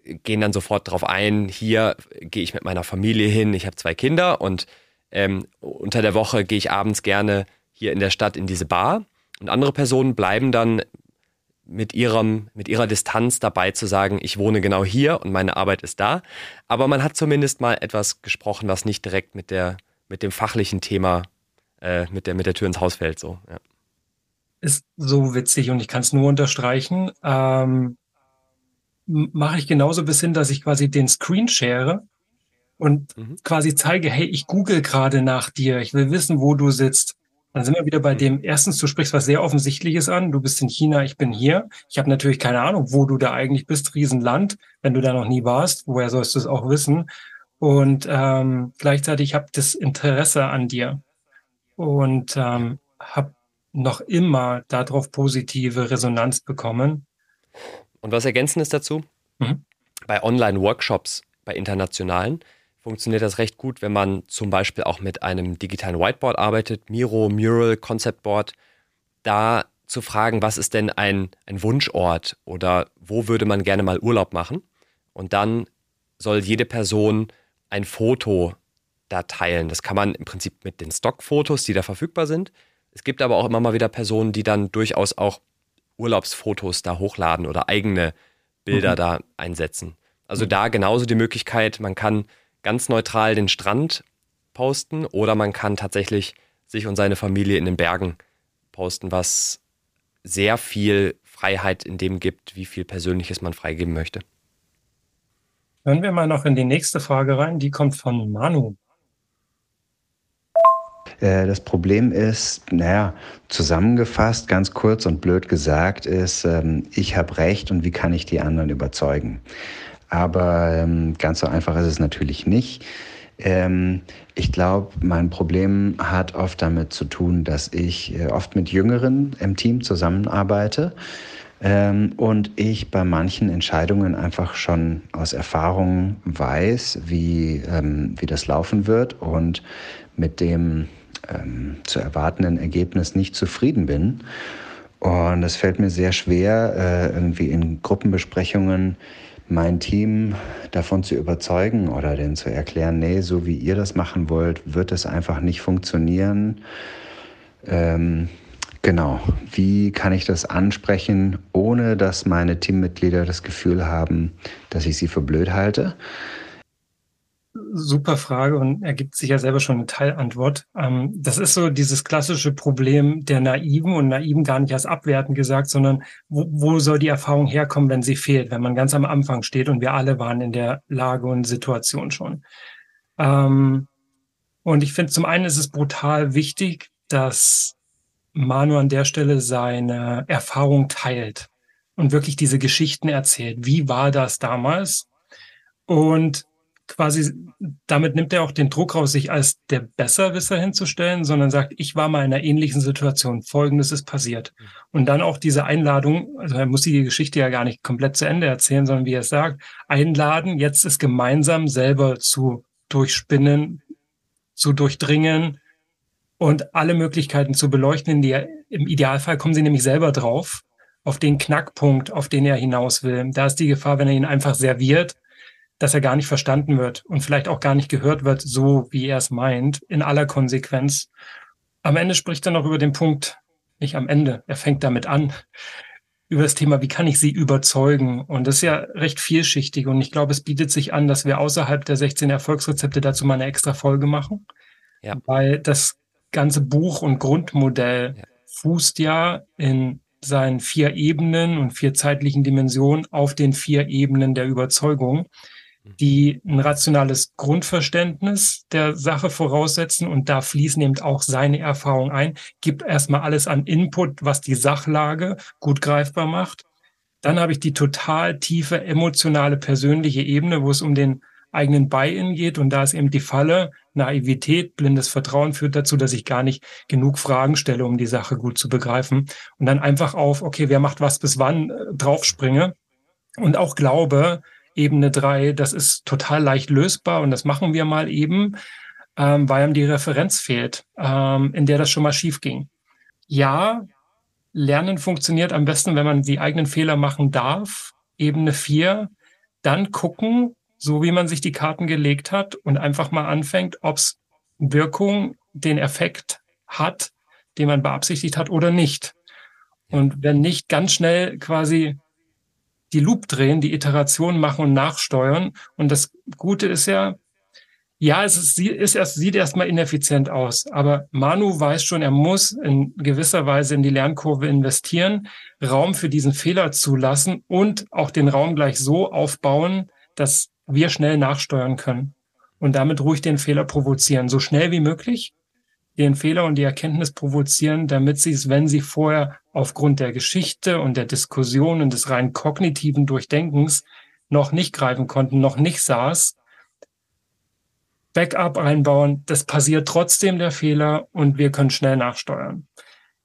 gehen dann sofort darauf ein, hier gehe ich mit meiner Familie hin, ich habe zwei Kinder und ähm, unter der Woche gehe ich abends gerne hier in der Stadt in diese Bar. Und andere Personen bleiben dann mit, ihrem, mit ihrer Distanz dabei zu sagen, ich wohne genau hier und meine Arbeit ist da. Aber man hat zumindest mal etwas gesprochen, was nicht direkt mit, der, mit dem fachlichen Thema, äh, mit, der, mit der Tür ins Haus fällt. So, ja. Ist so witzig und ich kann es nur unterstreichen. Ähm, Mache ich genauso bis hin, dass ich quasi den Screen share und mhm. quasi zeige, hey, ich google gerade nach dir, ich will wissen, wo du sitzt. Dann sind wir wieder bei dem, erstens, du sprichst was sehr Offensichtliches an, du bist in China, ich bin hier. Ich habe natürlich keine Ahnung, wo du da eigentlich bist, Riesenland, wenn du da noch nie warst, woher sollst du es auch wissen? Und ähm, gleichzeitig habe das Interesse an dir und ähm, habe noch immer darauf positive Resonanz bekommen. Und was Ergänzendes dazu? Mhm. Bei Online-Workshops, bei internationalen, funktioniert das recht gut, wenn man zum Beispiel auch mit einem digitalen Whiteboard arbeitet, Miro, Mural, Concept Board, da zu fragen, was ist denn ein, ein Wunschort oder wo würde man gerne mal Urlaub machen? Und dann soll jede Person ein Foto da teilen. Das kann man im Prinzip mit den Stockfotos, die da verfügbar sind. Es gibt aber auch immer mal wieder Personen, die dann durchaus auch Urlaubsfotos da hochladen oder eigene Bilder mhm. da einsetzen. Also mhm. da genauso die Möglichkeit, man kann ganz neutral den Strand posten oder man kann tatsächlich sich und seine Familie in den Bergen posten, was sehr viel Freiheit in dem gibt, wie viel Persönliches man freigeben möchte. Hören wir mal noch in die nächste Frage rein, die kommt von Manu. Äh, das Problem ist, naja, zusammengefasst, ganz kurz und blöd gesagt, ist, ähm, ich habe recht und wie kann ich die anderen überzeugen? Aber ähm, ganz so einfach ist es natürlich nicht. Ähm, ich glaube, mein Problem hat oft damit zu tun, dass ich äh, oft mit Jüngeren im Team zusammenarbeite und ich bei manchen Entscheidungen einfach schon aus Erfahrung weiß, wie, wie das laufen wird und mit dem ähm, zu erwartenden Ergebnis nicht zufrieden bin. Und es fällt mir sehr schwer, äh, irgendwie in Gruppenbesprechungen mein Team davon zu überzeugen oder denen zu erklären, nee, so wie ihr das machen wollt, wird es einfach nicht funktionieren. Ähm, genau, wie kann ich das ansprechen, ohne dass meine Teammitglieder das Gefühl haben, dass ich sie für blöd halte? Super Frage und ergibt sich ja selber schon eine Teilantwort. Ähm, das ist so dieses klassische Problem der Naiven und Naiven gar nicht als abwertend gesagt, sondern wo, wo soll die Erfahrung herkommen, wenn sie fehlt, wenn man ganz am Anfang steht und wir alle waren in der Lage und Situation schon. Ähm, und ich finde, zum einen ist es brutal wichtig, dass Manu an der Stelle seine Erfahrung teilt und wirklich diese Geschichten erzählt. Wie war das damals? Und quasi, damit nimmt er auch den Druck raus, sich als der Besserwisser hinzustellen, sondern sagt, ich war mal in einer ähnlichen Situation, folgendes ist passiert. Mhm. Und dann auch diese Einladung, also er muss die Geschichte ja gar nicht komplett zu Ende erzählen, sondern wie er es sagt, einladen, jetzt es gemeinsam selber zu durchspinnen, zu durchdringen und alle Möglichkeiten zu beleuchten. In die, Im Idealfall kommen sie nämlich selber drauf, auf den Knackpunkt, auf den er hinaus will. Da ist die Gefahr, wenn er ihn einfach serviert, dass er gar nicht verstanden wird und vielleicht auch gar nicht gehört wird, so wie er es meint, in aller Konsequenz. Am Ende spricht er noch über den Punkt, nicht am Ende, er fängt damit an, über das Thema, wie kann ich sie überzeugen? Und das ist ja recht vielschichtig und ich glaube, es bietet sich an, dass wir außerhalb der 16 Erfolgsrezepte dazu mal eine extra Folge machen. Ja. Weil das ganze Buch und Grundmodell ja. fußt ja in seinen vier Ebenen und vier zeitlichen Dimensionen auf den vier Ebenen der Überzeugung, die ein rationales Grundverständnis der Sache voraussetzen und da fließen eben auch seine Erfahrungen ein, gibt erstmal alles an Input, was die Sachlage gut greifbar macht. Dann habe ich die total tiefe emotionale persönliche Ebene, wo es um den eigenen Buy-in geht. Und da ist eben die Falle, Naivität, blindes Vertrauen führt dazu, dass ich gar nicht genug Fragen stelle, um die Sache gut zu begreifen. Und dann einfach auf, okay, wer macht was bis wann, äh, draufspringe. Und auch glaube, Ebene drei, das ist total leicht lösbar und das machen wir mal eben, ähm, weil ihm die Referenz fehlt, ähm, in der das schon mal schief ging. Ja, Lernen funktioniert am besten, wenn man die eigenen Fehler machen darf. Ebene vier, dann gucken, so wie man sich die Karten gelegt hat und einfach mal anfängt, ob's Wirkung, den Effekt hat, den man beabsichtigt hat oder nicht. Und wenn nicht, ganz schnell quasi die Loop drehen, die Iteration machen und nachsteuern. Und das Gute ist ja, ja, es ist, ist erst, sieht erstmal ineffizient aus, aber Manu weiß schon, er muss in gewisser Weise in die Lernkurve investieren, Raum für diesen Fehler zulassen und auch den Raum gleich so aufbauen, dass wir schnell nachsteuern können und damit ruhig den Fehler provozieren, so schnell wie möglich den Fehler und die Erkenntnis provozieren, damit sie es, wenn sie vorher aufgrund der Geschichte und der Diskussion und des rein kognitiven Durchdenkens noch nicht greifen konnten, noch nicht saß, Backup einbauen, das passiert trotzdem der Fehler und wir können schnell nachsteuern.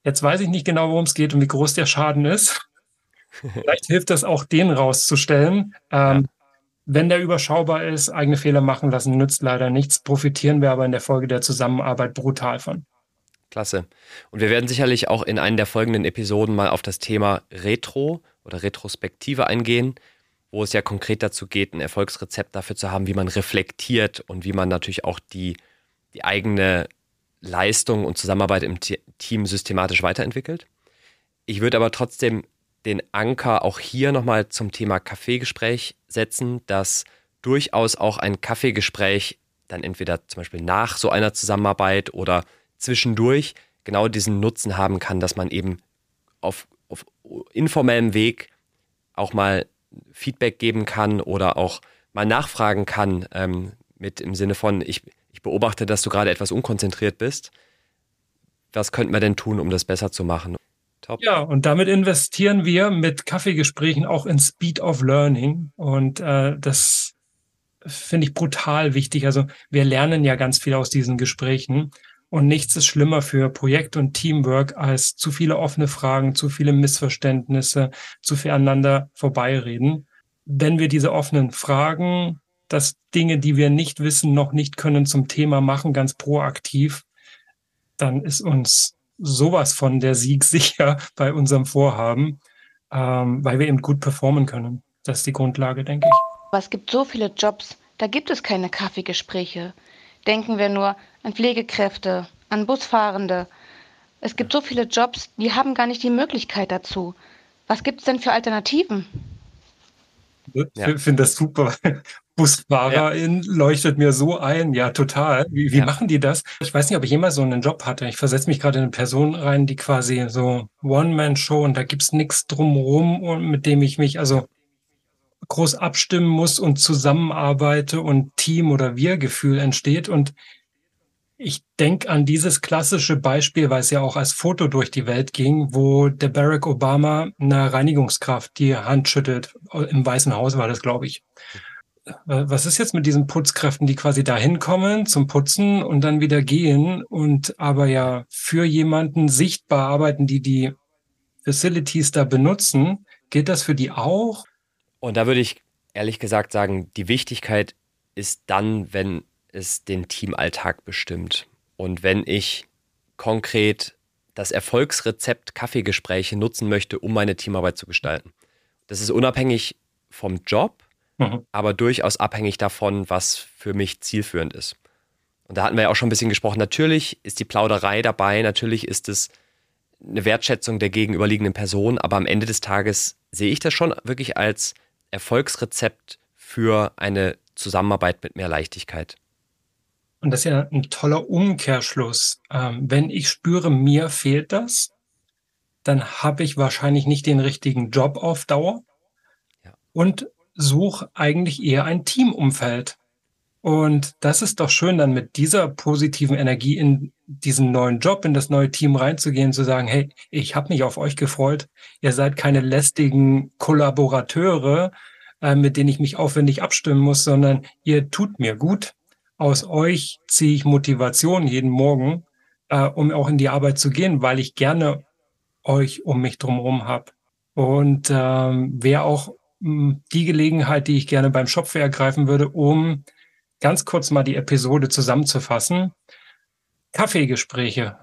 Jetzt weiß ich nicht genau, worum es geht und wie groß der Schaden ist. Vielleicht hilft das auch, den rauszustellen. Ähm, wenn der überschaubar ist, eigene Fehler machen lassen, nützt leider nichts. Profitieren wir aber in der Folge der Zusammenarbeit brutal von. Klasse. Und wir werden sicherlich auch in einer der folgenden Episoden mal auf das Thema Retro oder Retrospektive eingehen, wo es ja konkret dazu geht, ein Erfolgsrezept dafür zu haben, wie man reflektiert und wie man natürlich auch die, die eigene Leistung und Zusammenarbeit im Team systematisch weiterentwickelt. Ich würde aber trotzdem den Anker auch hier nochmal zum Thema Kaffeegespräch setzen, dass durchaus auch ein Kaffeegespräch dann entweder zum Beispiel nach so einer Zusammenarbeit oder zwischendurch genau diesen Nutzen haben kann, dass man eben auf, auf informellem Weg auch mal Feedback geben kann oder auch mal nachfragen kann, ähm, mit im Sinne von, ich, ich beobachte, dass du gerade etwas unkonzentriert bist. Was könnten wir denn tun, um das besser zu machen? Top. Ja, und damit investieren wir mit Kaffeegesprächen auch in Speed of Learning. Und äh, das finde ich brutal wichtig. Also wir lernen ja ganz viel aus diesen Gesprächen. Und nichts ist schlimmer für Projekt und Teamwork als zu viele offene Fragen, zu viele Missverständnisse, zu viel aneinander vorbeireden. Wenn wir diese offenen Fragen, dass Dinge, die wir nicht wissen, noch nicht können, zum Thema machen, ganz proaktiv, dann ist uns sowas von der Sieg sicher bei unserem Vorhaben, ähm, weil wir eben gut performen können. Das ist die Grundlage, denke ich. Aber es gibt so viele Jobs, da gibt es keine Kaffeegespräche. Denken wir nur an Pflegekräfte, an Busfahrende. Es gibt so viele Jobs, die haben gar nicht die Möglichkeit dazu. Was gibt es denn für Alternativen? Ich ja. finde das super. Busfahrerin ja. leuchtet mir so ein. Ja, total. Wie, wie ja. machen die das? Ich weiß nicht, ob ich jemals so einen Job hatte. Ich versetze mich gerade in eine Person rein, die quasi so One-Man-Show und da gibt's nichts drumherum, mit dem ich mich also groß abstimmen muss und zusammenarbeite und Team- oder Wir-Gefühl entsteht. Und ich denke an dieses klassische Beispiel, weil es ja auch als Foto durch die Welt ging, wo der Barack Obama einer Reinigungskraft die Hand schüttelt. Im Weißen Haus war das, glaube ich. Was ist jetzt mit diesen Putzkräften, die quasi da hinkommen zum Putzen und dann wieder gehen und aber ja für jemanden sichtbar arbeiten, die die Facilities da benutzen? Geht das für die auch? Und da würde ich ehrlich gesagt sagen, die Wichtigkeit ist dann, wenn es den Teamalltag bestimmt. Und wenn ich konkret das Erfolgsrezept Kaffeegespräche nutzen möchte, um meine Teamarbeit zu gestalten. Das ist unabhängig vom Job, mhm. aber durchaus abhängig davon, was für mich zielführend ist. Und da hatten wir ja auch schon ein bisschen gesprochen. Natürlich ist die Plauderei dabei, natürlich ist es eine Wertschätzung der gegenüberliegenden Person, aber am Ende des Tages sehe ich das schon wirklich als Erfolgsrezept für eine Zusammenarbeit mit mehr Leichtigkeit. Und das ist ja ein toller Umkehrschluss. Ähm, wenn ich spüre, mir fehlt das, dann habe ich wahrscheinlich nicht den richtigen Job auf Dauer ja. und suche eigentlich eher ein Teamumfeld. Und das ist doch schön, dann mit dieser positiven Energie in diesen neuen Job, in das neue Team reinzugehen, zu sagen, hey, ich habe mich auf euch gefreut. Ihr seid keine lästigen Kollaborateure, äh, mit denen ich mich aufwendig abstimmen muss, sondern ihr tut mir gut. Aus euch ziehe ich Motivation jeden Morgen, äh, um auch in die Arbeit zu gehen, weil ich gerne euch um mich drumherum habe. Und ähm, wäre auch die Gelegenheit, die ich gerne beim Shopfair ergreifen würde, um ganz kurz mal die Episode zusammenzufassen. Kaffeegespräche.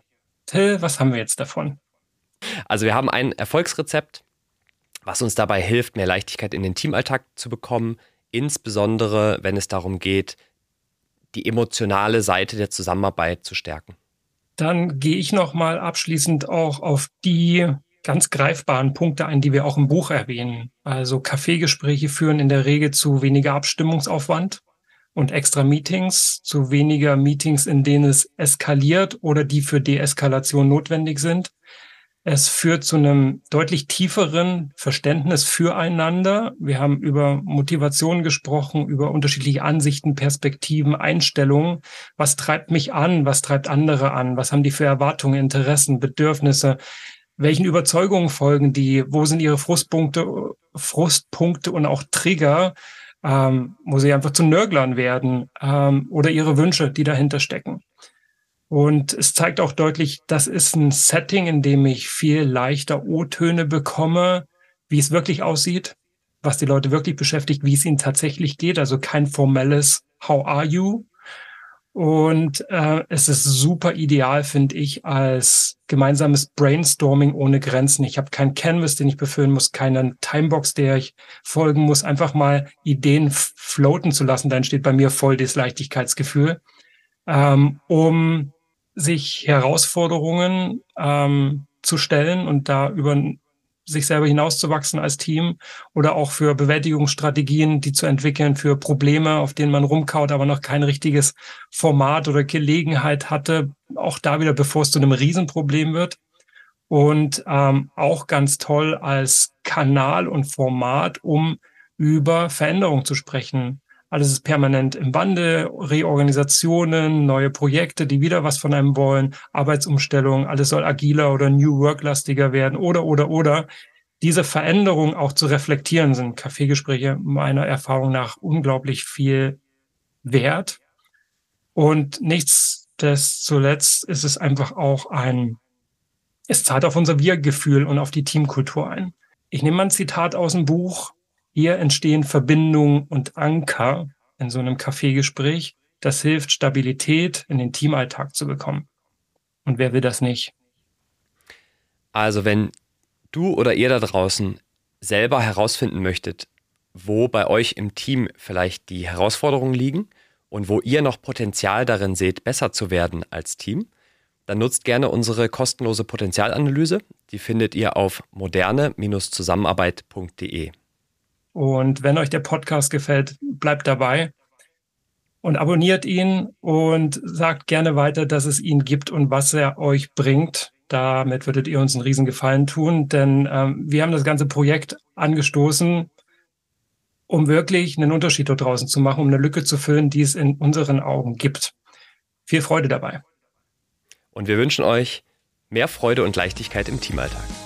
Till, was haben wir jetzt davon? Also wir haben ein Erfolgsrezept, was uns dabei hilft, mehr Leichtigkeit in den Teamalltag zu bekommen, insbesondere wenn es darum geht, die emotionale Seite der Zusammenarbeit zu stärken. Dann gehe ich noch mal abschließend auch auf die ganz greifbaren Punkte ein, die wir auch im Buch erwähnen. Also Kaffeegespräche führen in der Regel zu weniger Abstimmungsaufwand und extra Meetings zu weniger Meetings, in denen es eskaliert oder die für Deeskalation notwendig sind. Es führt zu einem deutlich tieferen Verständnis füreinander. Wir haben über Motivation gesprochen, über unterschiedliche Ansichten, Perspektiven, Einstellungen. Was treibt mich an? Was treibt andere an? Was haben die für Erwartungen, Interessen, Bedürfnisse? Welchen Überzeugungen folgen die? Wo sind ihre Frustpunkte, Frustpunkte und auch Trigger? ähm, wo sie einfach zu Nörglern werden ähm, oder ihre Wünsche, die dahinter stecken. Und es zeigt auch deutlich, das ist ein Setting, in dem ich viel leichter O-Töne bekomme, wie es wirklich aussieht, was die Leute wirklich beschäftigt, wie es ihnen tatsächlich geht. Also kein formelles How are you, und äh, es ist super ideal, finde ich, als gemeinsames Brainstorming ohne Grenzen. Ich habe keinen Canvas, den ich befüllen muss, keinen Timebox, der ich folgen muss. Einfach mal Ideen floaten zu lassen. Dann steht bei mir voll das Leichtigkeitsgefühl, ähm, um sich Herausforderungen ähm, zu stellen und da über sich selber hinauszuwachsen als Team oder auch für Bewältigungsstrategien, die zu entwickeln, für Probleme, auf denen man rumkaut, aber noch kein richtiges Format oder Gelegenheit hatte. Auch da wieder, bevor es zu einem Riesenproblem wird. Und ähm, auch ganz toll als Kanal und Format, um über Veränderung zu sprechen. Alles ist permanent im Wandel, Reorganisationen, neue Projekte, die wieder was von einem wollen, Arbeitsumstellung, alles soll agiler oder New Work-lastiger werden oder, oder, oder. Diese Veränderung auch zu reflektieren, sind Kaffeegespräche meiner Erfahrung nach unglaublich viel wert. Und nichtsdestoletzt ist es einfach auch ein, es zahlt auf unser Wir-Gefühl und auf die Teamkultur ein. Ich nehme mal ein Zitat aus dem Buch hier entstehen Verbindungen und Anker in so einem Kaffeegespräch. Das hilft, Stabilität in den Teamalltag zu bekommen. Und wer will das nicht? Also wenn du oder ihr da draußen selber herausfinden möchtet, wo bei euch im Team vielleicht die Herausforderungen liegen und wo ihr noch Potenzial darin seht, besser zu werden als Team, dann nutzt gerne unsere kostenlose Potenzialanalyse. Die findet ihr auf moderne-zusammenarbeit.de. Und wenn euch der Podcast gefällt, bleibt dabei und abonniert ihn und sagt gerne weiter, dass es ihn gibt und was er euch bringt. Damit würdet ihr uns einen riesen Gefallen tun, denn ähm, wir haben das ganze Projekt angestoßen, um wirklich einen Unterschied dort draußen zu machen, um eine Lücke zu füllen, die es in unseren Augen gibt. Viel Freude dabei. Und wir wünschen euch mehr Freude und Leichtigkeit im Teamalltag.